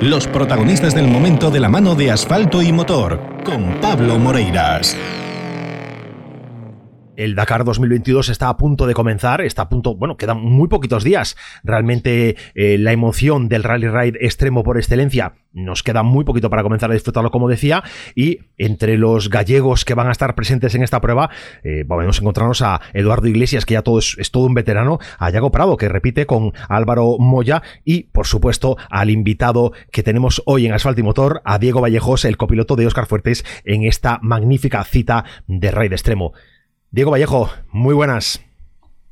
Los protagonistas del momento de la mano de asfalto y motor, con Pablo Moreiras. El Dakar 2022 está a punto de comenzar, está a punto, bueno, quedan muy poquitos días. Realmente eh, la emoción del rally ride extremo por excelencia nos queda muy poquito para comenzar a disfrutarlo, como decía. Y entre los gallegos que van a estar presentes en esta prueba, eh, a encontrarnos a Eduardo Iglesias, que ya todo es, todo un veterano, a Yago Prado, que repite con Álvaro Moya, y por supuesto al invitado que tenemos hoy en Asfalto y Motor, a Diego Vallejos, el copiloto de Oscar Fuertes, en esta magnífica cita de ride extremo. Diego Vallejo, muy buenas.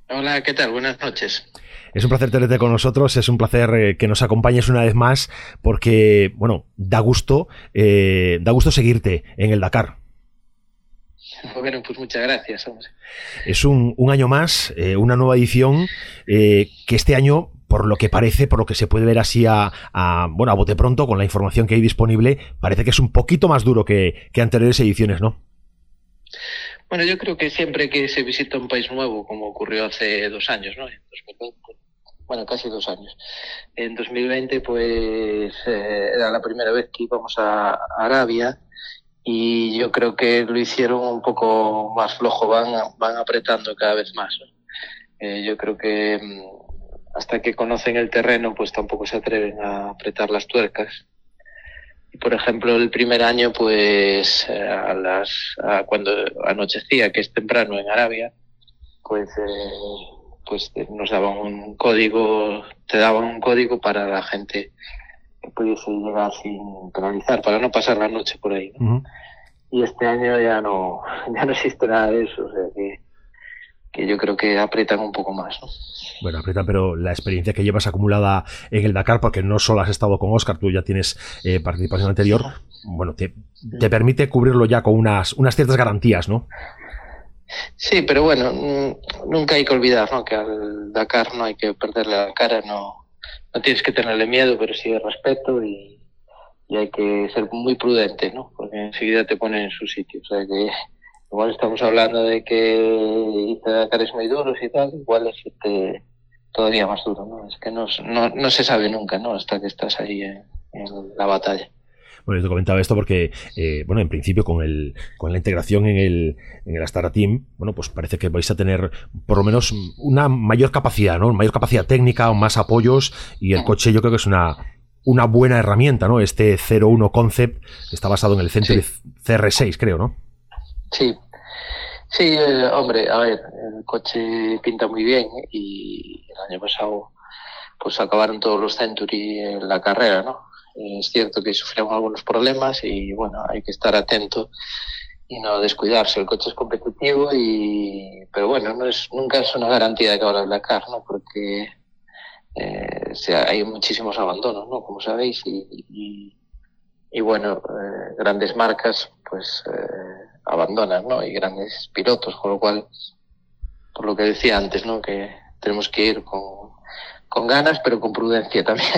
Hola, ¿qué tal? Buenas noches. Es un placer tenerte con nosotros, es un placer eh, que nos acompañes una vez más porque, bueno, da gusto, eh, da gusto seguirte en el Dakar. Bueno, pues muchas gracias. Es un, año más, eh, una nueva edición que este año por lo que parece, por lo que se puede ver así a, bueno, a bote pronto, con la información que hay disponible, parece que es un poquito más duro que, que anteriores ediciones, ¿no? Bueno, yo creo que siempre que se visita un país nuevo, como ocurrió hace dos años, ¿no? En 2020, bueno, casi dos años. En 2020, pues eh, era la primera vez que íbamos a Arabia y yo creo que lo hicieron un poco más flojo, van, van apretando cada vez más. Eh, yo creo que mm, hasta que conocen el terreno, pues tampoco se atreven a apretar las tuercas por ejemplo, el primer año, pues eh, a las cuando anochecía, que es temprano en Arabia, pues eh, pues nos daban un código, te daban un código para la gente que pudiese llegar sin penalizar, para no pasar la noche por ahí. Y este año ya no, ya no existe nada de eso, o sea que que yo creo que aprietan un poco más. Bueno, aprietan, pero la experiencia que llevas acumulada en el Dakar, porque no solo has estado con Oscar, tú ya tienes eh, participación anterior, bueno, te, permite cubrirlo ya con unas, unas ciertas garantías, ¿no? Sí, pero bueno, nunca hay que olvidar ¿no? que al Dakar no hay que perderle la cara, no, no tienes que tenerle miedo, pero sí respeto y, y hay que ser muy prudente, ¿no? porque enseguida te ponen en su sitio. O sea que igual estamos hablando de que Dakar muy duros y tal, igual es este, todavía más duro, ¿no? Es que no, no, se sabe nunca, ¿no? Hasta que estás ahí en, la batalla. Bueno, yo te comentaba esto porque, eh, bueno, en principio con, el, con la integración en el, en el Astara Team, bueno, pues parece que vais a tener por lo menos una mayor capacidad, ¿no? Mayor capacidad técnica, más apoyos y el coche yo creo que es una, una buena herramienta, ¿no? Este 01 Concept que está basado en el centro CR6, creo, ¿no? Sí, sí, eh, hombre, a ver, el coche pinta muy bien y el año pasado pues acabaron todos los Century en la carrera, ¿no? Es cierto que sufrieron algunos problemas y bueno, hay que estar atento y no descuidarse. El coche es competitivo y, pero bueno, no es, nunca es una garantía de acabar el Dakar, ¿no? Porque eh, hay muchísimos abandonos, ¿no? Como sabéis y, y, bueno, eh, grandes marcas, pues eh, abandonan, ¿no? Y grandes pilotos, con lo cual, por lo que decía antes, ¿no? Que tenemos que ir con, con ganas, pero con prudencia también.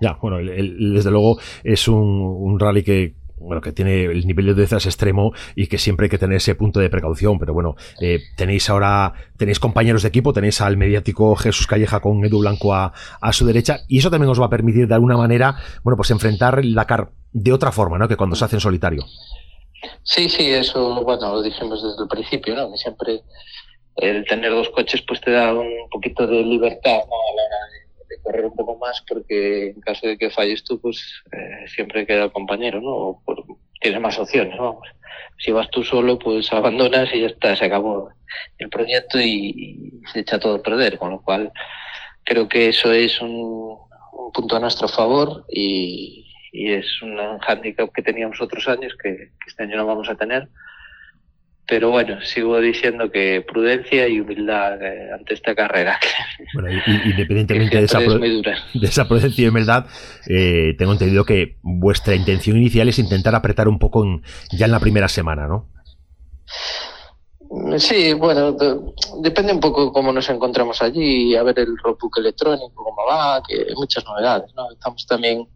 Ya, bueno, desde luego es un, un rally que, bueno, que tiene el nivel de dureza extremo y que siempre hay que tener ese punto de precaución. Pero bueno, eh, tenéis ahora, tenéis compañeros de equipo, tenéis al mediático Jesús Calleja con Edu Blanco a, a, su derecha y eso también os va a permitir de alguna manera, bueno, pues enfrentar el Dakar de otra forma, ¿no? Que cuando se hace en solitario. Sí, sí, eso, bueno, lo dijimos desde el principio, ¿no? Siempre el tener dos coches pues te da un poquito de libertad, ¿no? A la hora de, correr un poco más, porque en caso de que falles tú, pues eh, siempre queda el compañero, ¿no? O tienes más opciones, vamos. Si vas tú solo, pues abandonas y ya está, se acabó el proyecto y, se echa todo a perder, con lo cual creo que eso es un punto a nuestro favor y, y es un hándicap que teníamos otros años que, este año no vamos a tener. Pero bueno, sigo diciendo que prudencia y humildad eh, ante esta carrera. Bueno, independientemente de, esa de esa, prudencia y humildad, eh, tengo entendido que vuestra intención inicial es intentar apretar un poco ya en la primera semana, ¿no? Sí, bueno, depende un poco cómo nos encontramos allí, a ver el roadbook electrónico, cómo va, que hay muchas novedades, ¿no? Estamos también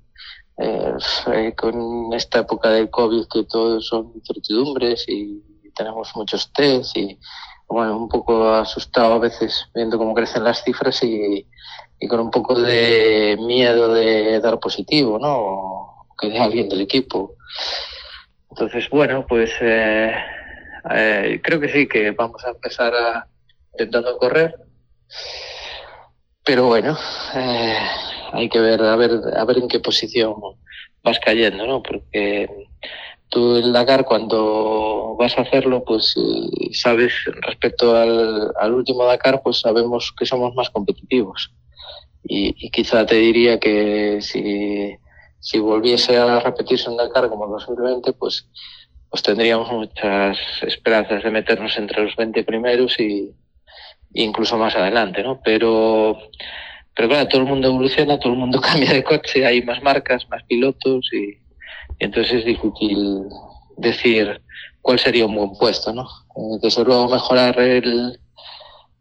eh, con esta época del COVID que todos son incertidumbres y tenemos muchos test y bueno, un poco asustado a veces viendo cómo crecen las cifras y, y con un poco de miedo de dar positivo, ¿no? Que de alguien del equipo. Entonces, bueno, pues eh, eh, creo que sí, que vamos a empezar a intentando correr. Pero bueno, eh, hay que ver a ver a ver en qué posición vas cayendo, ¿no? Porque tú el Dakar cuando vas a hacerlo, pues sabes respecto al, al, último Dakar, pues sabemos que somos más competitivos. Y, y quizá te diría que si si volviese a repetirse un Dakar como 2020, pues, pues tendríamos muchas esperanzas de meternos entre los 20 primeros y incluso más adelante, ¿no? Pero, pero claro, todo el mundo evoluciona, todo el mundo cambia de coche, hay más marcas, más pilotos y, entonces es difícil decir cuál sería un buen puesto, ¿no? Eh, desde luego mejorar el,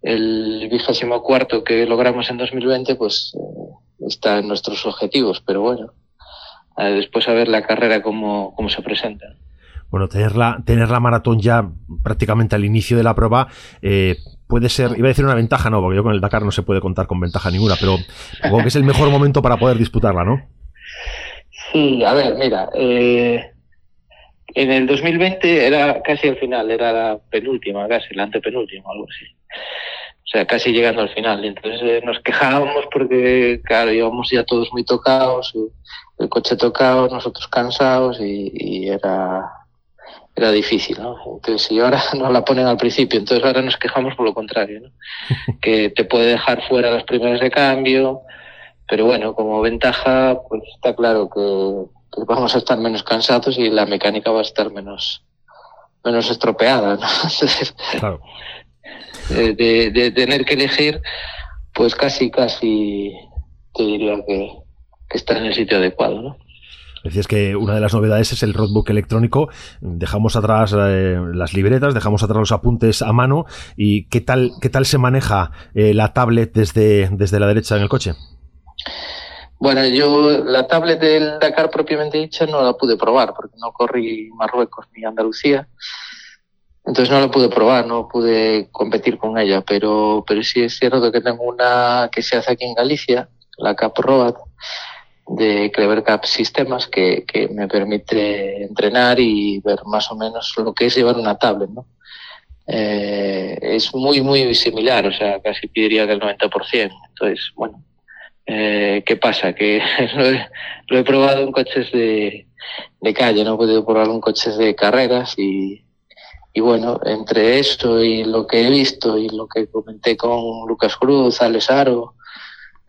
el vigésimo cuarto que logramos en 2020, pues eh, está en nuestros objetivos, pero bueno, después a ver la carrera cómo, cómo se presenta. Bueno, tener la, tener la maratón ya prácticamente al inicio de la prueba eh, puede ser, iba a decir una ventaja, no, porque yo con el Dakar no se puede contar con ventaja ninguna, pero supongo que es el mejor momento para poder disputarla, ¿no? Sí, a ver, mira, eh, en el 2020 era casi al final, era la penúltima, casi, la antepenúltima, algo así. O sea, casi llegando al final. Entonces eh, nos quejábamos porque, claro, íbamos ya todos muy tocados. El coche tocado, nosotros cansados y, era, era difícil, ¿no? Entonces, y ahora nos la ponen al principio, entonces ahora nos quejamos por lo contrario, ¿no? que te puede dejar fuera las primeras de cambio, pero bueno, como ventaja, pues está claro que, que vamos a estar menos cansados y la mecánica va a estar menos, menos estropeada, ¿no? Entonces, claro. de, de, de tener que elegir, pues casi, casi te diría que, que está en el sitio adecuado, ¿no? Decías que una de las novedades es el roadbook electrónico. Dejamos atrás eh, las libretas, dejamos atrás los apuntes a mano. ¿Y qué tal, qué tal se maneja eh, la tablet desde, desde la derecha en el coche? Bueno, yo la tablet del Dakar propiamente dicha no la pude probar porque no corrí Marruecos ni Andalucía. Entonces no la pude probar, no pude competir con ella, pero, pero sí es cierto que tengo una que se hace aquí en Galicia, la Cap Road, de Clever Cap Sistemas que, que, me permite entrenar y ver más o menos lo que es llevar una tablet, ¿no? Eh, es muy, muy similar, o sea, casi diría que el 90%. Entonces, bueno, eh, ¿qué pasa? Que lo he, probado en coches de, de calle, no he podido probarlo en coches de carreras y, y bueno, entre esto y lo que he visto y lo que comenté con Lucas Cruz, Alessaro,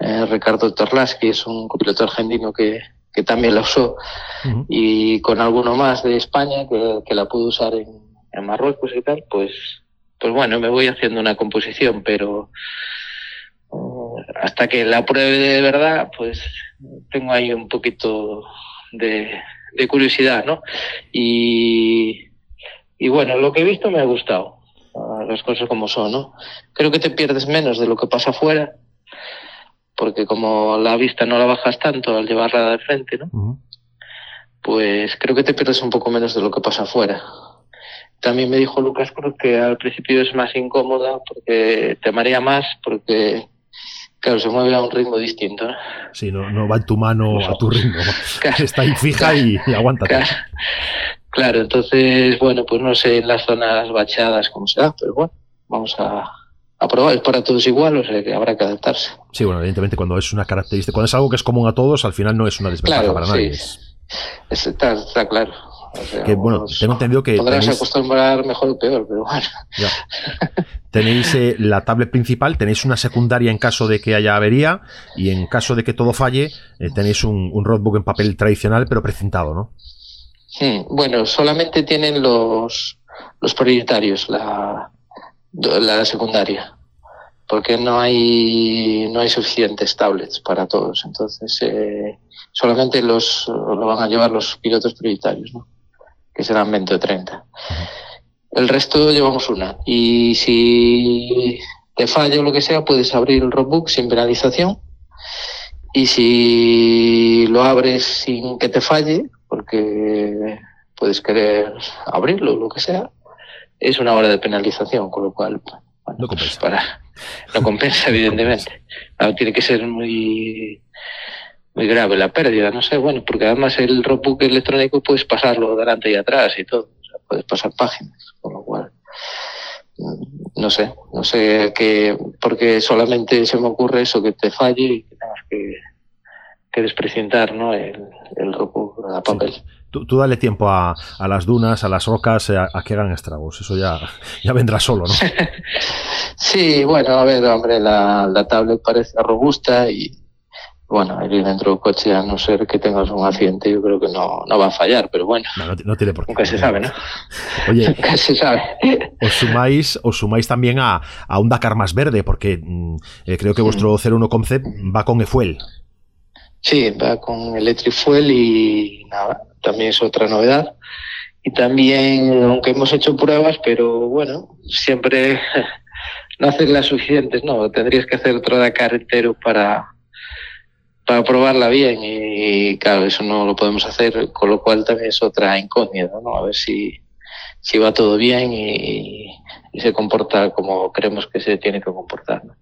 eh, Ricardo Torlaski es un copiloto argentino que, que también la usó, uh -huh. y con alguno más de España que, que la pudo usar en, en, Marruecos y tal, pues, pues bueno, me voy haciendo una composición, pero uh, hasta que la pruebe de verdad, pues tengo ahí un poquito de, de curiosidad, ¿no? Y, y bueno, lo que he visto me ha gustado, las cosas como son, ¿no? Creo que te pierdes menos de lo que pasa afuera porque como la vista no la bajas tanto al llevarla de frente, ¿no? Uh -huh. Pues creo que te pierdes un poco menos de lo que pasa afuera. También me dijo Lucas Cruz que al principio es más incómoda porque te marea más, porque claro, se mueve a un ritmo distinto. ¿no? Sí, no, no va en tu mano no. a tu ritmo. Claro, Está ahí fija claro, y, y aguanta. Claro, claro, entonces, bueno, pues no sé en las zonas bachadas cómo será, pero bueno, vamos a, a probar, es para todos igual, o sea que habrá que adaptarse. Sí, bueno, evidentemente cuando es una característica, cuando es algo que es común a todos, al final no es una desventaja claro, para sí. nadie. Es, está, está, claro. O sea, que bueno, tengo entendido que. Podrás tenéis... acostumbrar mejor o peor, pero bueno. Ya. tenéis eh, la tablet principal, tenéis una secundaria en caso de que haya avería y en caso de que todo falle, eh, tenéis un, un, roadbook en papel tradicional pero precintado, ¿no? Hmm, bueno, solamente tienen los, los prioritarios, la, la secundaria porque no hay no hay suficientes tablets para todos. Entonces eh, solamente los lo van a llevar los pilotos prioritarios ¿no? que serán 20 o 30 el resto llevamos una. Y si te falla o lo que sea puedes abrir el roadbook sin penalización. Y si lo abres sin que te falle porque puedes querer abrirlo o lo que sea es una hora de penalización con lo cual no compensa. Para, no compensa, evidentemente. tiene que ser muy muy grave la pérdida, no sé, bueno, porque además el roadbook electrónico puedes pasarlo delante y atrás y todo, o sea, puedes pasar páginas, con lo cual mm, no sé, no sé qué, porque solamente se me ocurre eso, que te falle y que tengas que, que desprecintar ¿no? el, el roadbook a papel. Tú, dale tiempo a, a, las dunas, a las rocas, a, a, que hagan estragos. Eso ya, ya vendrá solo, ¿no? sí, bueno, a ver, hombre, la, la tablet parece robusta y, bueno, ir dentro del coche, a no ser que tengas un accidente, yo creo que no, no va a fallar, pero bueno. No, no, tiene por qué. Nunca se sabe, ¿no? Oye, Nunca se sabe. Os sumáis, os sumáis también a, a un Dakar más verde, porque mm, eh, creo que vuestro 01 Concept va con e-fuel. Sí, va con Electric Fuel y nada, también es otra novedad. Y también, aunque hemos hecho pruebas, pero bueno, siempre no haces las suficientes, no, tendrías que hacer otro Dakar entero para, para probarla bien y, claro, eso no lo podemos hacer, con lo cual también es otra incógnita, ¿no? A ver si, si va todo bien y, y se comporta como creemos que se tiene que comportar, ¿no?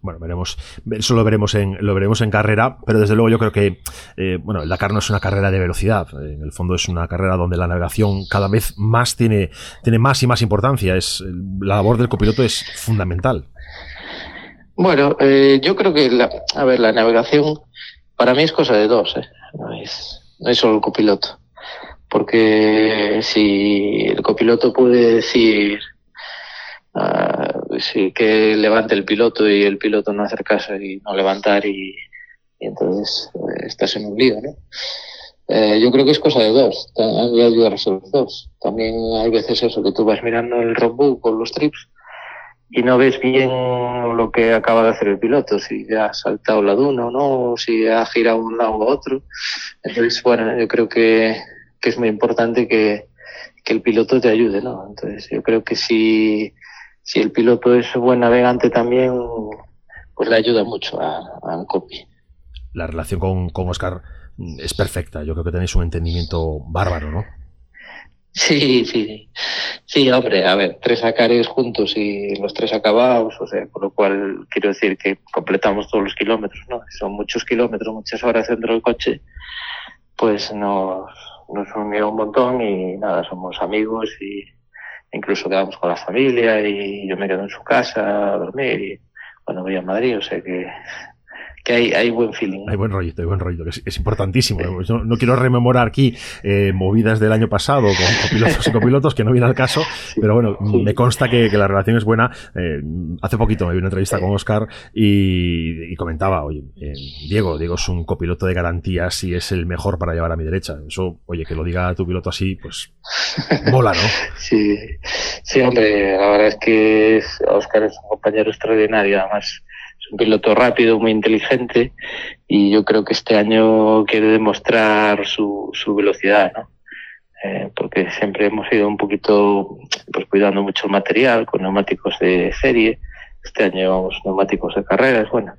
Bueno, veremos, eso lo veremos en, lo veremos en carrera, pero desde luego yo creo que, eh, bueno, el Dakar no es una carrera de velocidad, en el fondo es una carrera donde la navegación cada vez más tiene, tiene más y más importancia, es, la labor del copiloto es fundamental. Bueno, eh, yo creo que, la, a ver, la navegación para mí es cosa de dos, ¿eh? no, es, no es solo el copiloto, porque si el copiloto puede decir Uh, sí, que levante el piloto y el piloto no hacer caso y no levantar y, y entonces eh, estás en un lío, ¿no? Eh, yo creo que es cosa de dos, hay que ayudar a los dos. También hay veces eso, que tú vas mirando el roadbook con los trips y no ves bien lo que acaba de hacer el piloto, si ha saltado la duna o no, si ha girado un lado u otro. Entonces, bueno, yo creo que, que es muy importante que, que el piloto te ayude, ¿no? Entonces, yo creo que si si el piloto es buen navegante también, pues le ayuda mucho a, a Copy. La relación con, con Oscar es perfecta. Yo creo que tenéis un entendimiento bárbaro, ¿no? Sí, sí. Sí, hombre, a ver, tres acares juntos y los tres acabados, o sea, por lo cual quiero decir que completamos todos los kilómetros, ¿no? Son muchos kilómetros, muchas horas dentro del coche, pues nos, nos unió un montón y nada, somos amigos y, incluso quedamos con la familia y yo me quedo en su casa a dormir y cuando voy a Madrid, o sea que, que hay, hay buen feeling. Hay buen rollito, hay buen rollito, que es, es importantísimo. No, no, quiero rememorar aquí eh, movidas del año pasado con copilotos y copilotos, que no viene al caso, sí, pero bueno, sí. me consta que, que, la relación es buena. Eh, hace poquito me vi una entrevista con Oscar y, y comentaba, oye, eh, Diego, Diego es un copiloto de garantías y es el mejor para llevar a mi derecha. Eso, oye, que lo diga tu piloto así, pues mola, ¿no? sí, sí, hombre, la verdad es que Oscar es un compañero extraordinario, además piloto rápido, muy inteligente y yo creo que este año quiere demostrar su, su velocidad, ¿no? Eh, porque siempre hemos ido un poquito pues cuidando mucho el material con neumáticos de serie. Este año llevamos neumáticos de carreras. Bueno,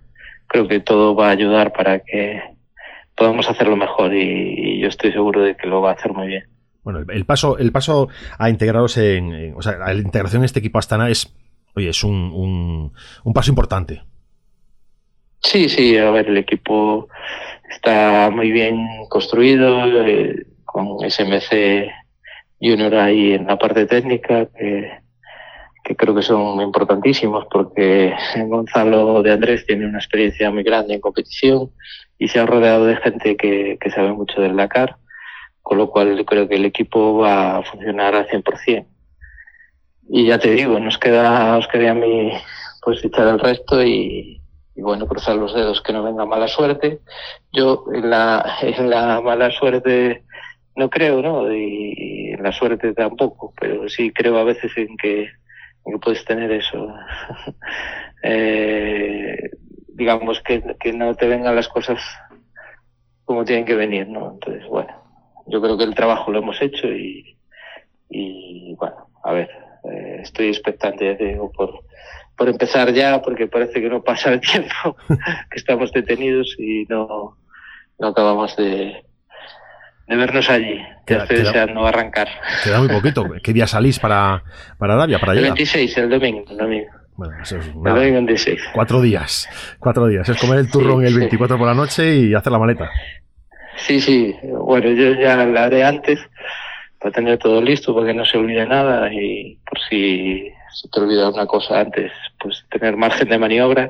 creo que todo va a ayudar para que podamos hacerlo mejor y, yo estoy seguro de que lo va a hacer muy bien. Bueno, el paso, el paso a integraros en, o sea, la integración en este equipo Astana es, oye, es un, un paso importante. Sí, sí, a ver, el equipo está muy bien construido, eh, con SMC Junior ahí en la parte técnica, que, creo que son importantísimos porque Gonzalo de Andrés tiene una experiencia muy grande en competición y se ha rodeado de gente que, que sabe mucho del Dakar, con lo cual creo que el equipo va a funcionar al 100%. Y ya te digo, nos queda, os quería a mí pues echar el resto y, y bueno, cruzar los dedos que no venga mala suerte. Yo en la, en la mala suerte no creo, ¿no? Y, en la suerte tampoco, pero sí creo a veces en que, en que puedes tener eso. eh, digamos que, que no te vengan las cosas como tienen que venir, ¿no? Entonces, bueno, yo creo que el trabajo lo hemos hecho y, y bueno, a ver, eh, estoy expectante, ya te digo, por, por empezar ya, porque parece que no pasa el tiempo, que estamos detenidos y no, no acabamos de, de vernos allí. Ya estoy deseando arrancar. Queda muy poquito. ¿Qué día salís para, para Davia, para El llegar? 26, el domingo, el domingo. Bueno, eso es El domingo en 16. Cuatro días. Cuatro días. Es comer el turrón Sí, el sí. 24 por la noche y hacer la maleta. Sí, sí. Bueno, yo ya la haré antes para tener todo listo, para que no se olvide nada y por si se te olvida una cosa antes, pues tener margen de maniobra.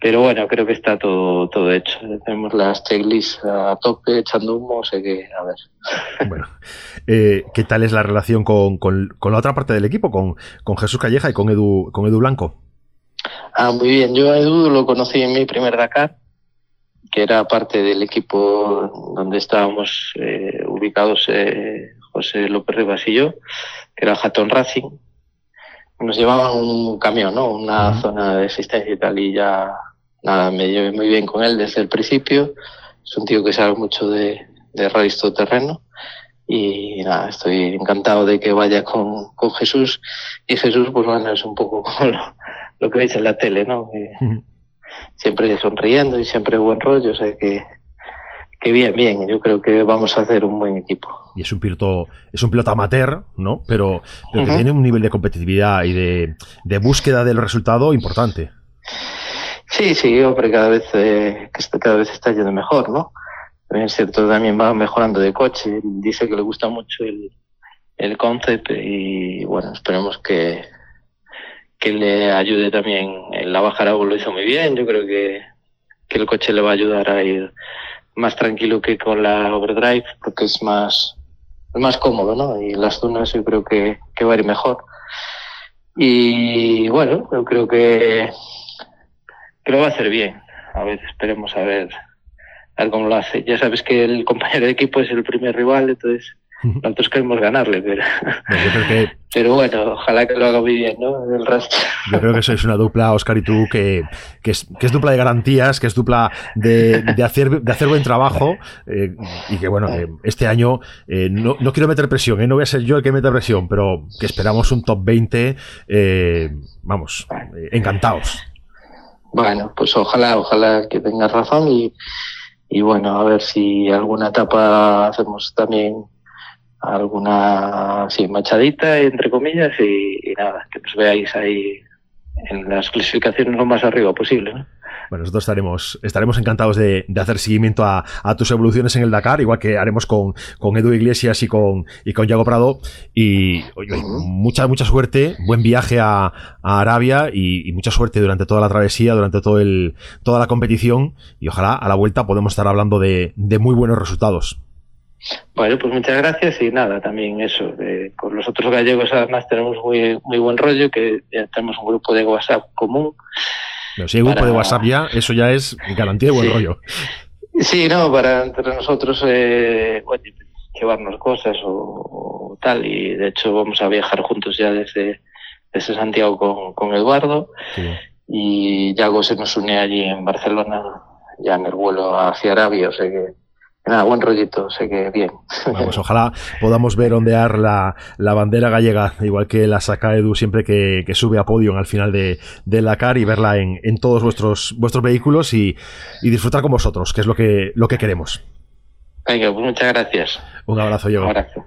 Pero bueno, creo que está todo, todo hecho. Tenemos las checklists a tope, echando humo, o sea que, a ver. Bueno, eh, ¿qué tal es la relación con, con- con la otra parte del equipo, con, con Jesús Calleja y con Edu, con Edu Blanco? Ah, muy bien. Yo a Edu lo conocí en mi primer Dakar, que era parte del equipo donde estábamos eh, ubicados eh, José López Rivas y yo, que era Hatton Racing. Nos llevaban un camión, ¿no? Una zona de asistencia y tal, y ya, nada, me llevé muy bien con él desde el principio. Es un tío que sabe mucho de, de rallies todoterreno. Y nada, estoy encantado de que vaya con, con Jesús. Y Jesús, pues bueno, es un poco como lo, lo que veis en la tele, ¿no? Que siempre sonriendo y siempre buen rollo, o sea que, que bien, bien. Yo creo que vamos a hacer un buen equipo. Y es un piloto, es un piloto amateur, ¿no? Pero, pero que tiene un nivel de competitividad y de, de búsqueda del resultado importante. Sí, sí, hombre, cada vez, eh, que está, cada vez está yendo mejor, ¿no? También es cierto, también va mejorando de coche. Dice que le gusta mucho el, el concept y bueno, esperemos que, que le ayude también. En la baja lo hizo muy bien. Yo creo que, que el coche le va a ayudar a ir más tranquilo que con la overdrive porque es más, es más cómodo, ¿no? Y las zonas yo creo que, que va a ir mejor. Y bueno, yo creo que, que lo va a hacer bien. A ver, esperemos a ver, a ver cómo lo hace. Ya sabes que el compañero de equipo es el primer rival, entonces nosotros queremos ganarle, pero, Bueno, yo, creo que, pero bueno, ojalá que lo haga muy bien, ¿no? El resto. yo creo que sois una dupla, Oscar y tú, que, que, es, que es dupla de garantías, que es dupla de, de hacer, de hacer buen trabajo eh, y que, bueno, que este año eh, no, no quiero meter presión, ¿eh? no voy a ser yo el que meta presión, pero que esperamos un top 20, eh, vamos, encantados. Bueno, pues ojalá, ojalá que tengas razón y, y bueno, a ver si alguna etapa hacemos también alguna sí, machadita, entre comillas, y, y nada, que nos veáis ahí en las clasificaciones lo más arriba posible. ¿no? Bueno, nosotros estaremos, estaremos encantados de, de hacer seguimiento a, a, tus evoluciones en el Dakar, igual que haremos con, con Edu Iglesias y con, y con Yago Prado. Y oye, mucha, mucha suerte, buen viaje a, a Arabia y, y, mucha suerte durante toda la travesía, durante todo el, toda la competición. Y ojalá a la vuelta podemos estar hablando de, de muy buenos resultados. Bueno, pues muchas gracias y nada, también eso, eh, con los otros gallegos además tenemos muy, muy buen rollo, que ya tenemos un grupo de WhatsApp común. Pero si hay grupo de WhatsApp ya, eso ya es garantía de buen sí. rollo. Sí, no, para entre nosotros eh, bueno, llevarnos cosas o, o, tal, y de hecho vamos a viajar juntos ya desde, desde Santiago con, con Eduardo, sí. y Yago se nos une allí en Barcelona, ya en el vuelo hacia Arabia, o sea que Nada, buen rollito, sé que bien. Bueno, pues ojalá podamos ver ondear la, la, bandera gallega, igual que la saca Edu siempre que, que sube a podio al final de, de la CAR y verla en, en todos vuestros, vuestros vehículos y, y, disfrutar con vosotros, que es lo que, lo que queremos. Venga, pues muchas gracias. Un abrazo, Diego. Un abrazo.